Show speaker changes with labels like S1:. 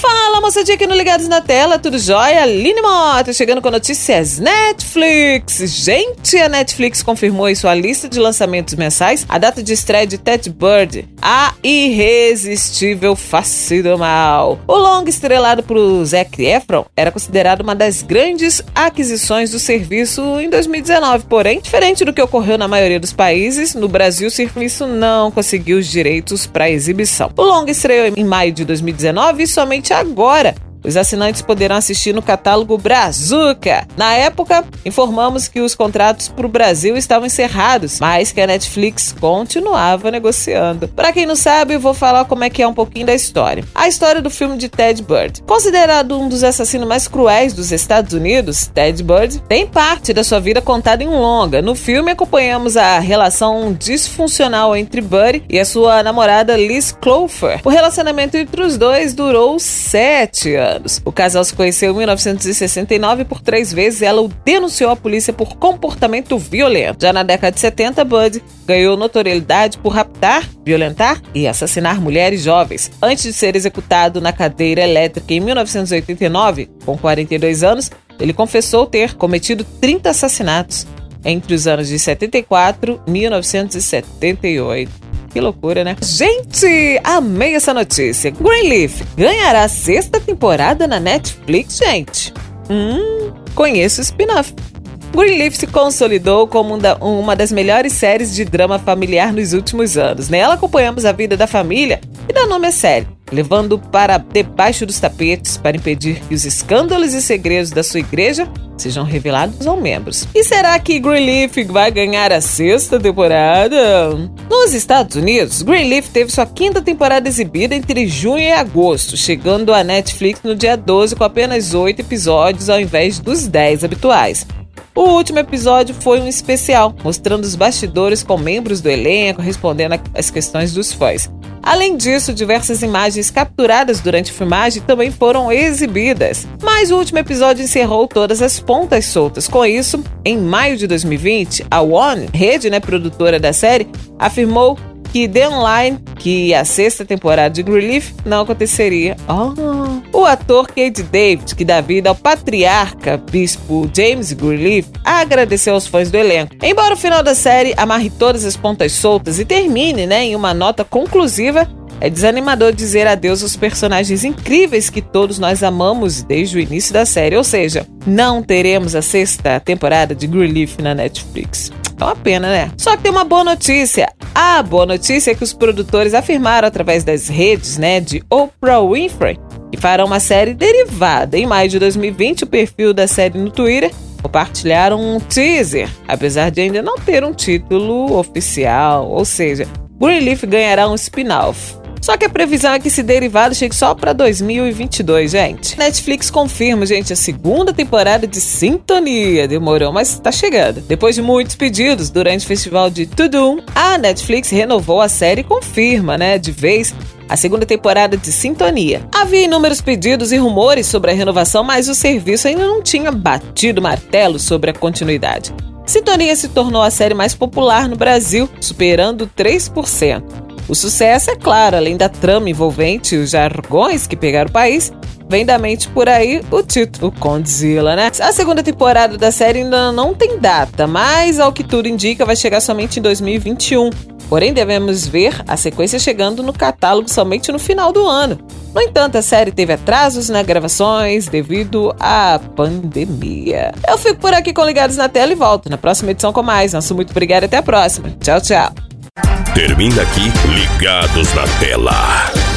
S1: Fala, moçadinha aqui no Ligados na Tela, tudo jóia? Aline Mota chegando com notícias Netflix. Gente, a Netflix confirmou em sua lista de lançamentos mensais a data de estreia de Ted Bird, a irresistível face do mal. O longa estrelado por Zac Efron era considerado uma das grandes aquisições do serviço em 2019, porém, diferente do que ocorreu na maioria dos países, no Brasil o serviço não conseguiu os direitos para exibição. O longa estreou em maio de 2019 e somente agora os assinantes poderão assistir no catálogo Brazuca. Na época, informamos que os contratos para o Brasil estavam encerrados, mas que a Netflix continuava negociando. Para quem não sabe, vou falar como é que é um pouquinho da história. A história do filme de Ted Bird. Considerado um dos assassinos mais cruéis dos Estados Unidos, Ted Bird tem parte da sua vida contada em longa. No filme, acompanhamos a relação disfuncional entre Bird e a sua namorada Liz Clover. O relacionamento entre os dois durou sete anos anos. O casal se conheceu em 1969 e por três vezes ela o denunciou à polícia por comportamento violento. Já na década de 70, Bud ganhou notoriedade por raptar, violentar e assassinar mulheres jovens. Antes de ser executado na cadeira elétrica em 1989, com 42 anos, ele confessou ter cometido 30 assassinatos entre os anos de 74 e 1978. Que loucura, né? Gente, amei essa notícia. Greenleaf ganhará a sexta temporada na Netflix, gente. Hum, conheço o spin-off. Greenleaf se consolidou como uma das melhores séries de drama familiar nos últimos anos. Nela acompanhamos a vida da família e dá nome à série levando para debaixo dos tapetes para impedir que os escândalos e segredos da sua igreja sejam revelados aos membros. E será que Greenleaf vai ganhar a sexta temporada? Nos Estados Unidos, Greenleaf teve sua quinta temporada exibida entre junho e agosto, chegando à Netflix no dia 12 com apenas oito episódios ao invés dos dez habituais. O último episódio foi um especial, mostrando os bastidores com membros do elenco respondendo às questões dos fãs. Além disso, diversas imagens capturadas durante a filmagem também foram exibidas. Mas o último episódio encerrou todas as pontas soltas. Com isso, em maio de 2020, a One, rede né, produtora da série, afirmou que The Online, que a sexta temporada de Greenleaf, não aconteceria. Oh. O ator Cade David, que dá vida ao patriarca bispo James Greenleaf, agradeceu aos fãs do elenco. Embora o final da série amarre todas as pontas soltas e termine né, em uma nota conclusiva, é desanimador dizer adeus aos personagens incríveis que todos nós amamos desde o início da série, ou seja, não teremos a sexta temporada de Greenleaf na Netflix. É uma pena, né? Só que tem uma boa notícia. A boa notícia é que os produtores afirmaram através das redes, né, de Oprah Winfrey, que farão uma série derivada. Em maio de 2020, o perfil da série no Twitter compartilharam um teaser, apesar de ainda não ter um título oficial, ou seja, Greenleaf ganhará um spin-off. Só que a previsão é que esse derivado chegue só para 2022, gente. Netflix confirma, gente, a segunda temporada de Sintonia. Demorou, mas tá chegando. Depois de muitos pedidos durante o festival de Tudum, a Netflix renovou a série e confirma, né, de vez a segunda temporada de Sintonia. Havia inúmeros pedidos e rumores sobre a renovação, mas o serviço ainda não tinha batido martelo sobre a continuidade. Sintonia se tornou a série mais popular no Brasil, superando 3%. O sucesso, é claro, além da trama envolvente e os jargões que pegaram o país, vem da mente por aí o título Condzilla, né? A segunda temporada da série ainda não tem data, mas ao que tudo indica vai chegar somente em 2021. Porém, devemos ver a sequência chegando no catálogo somente no final do ano. No entanto, a série teve atrasos nas gravações devido à pandemia. Eu fico por aqui com Ligados na Tela e volto na próxima edição com mais. Nosso muito obrigado e até a próxima. Tchau, tchau.
S2: Termina aqui Ligados na Tela.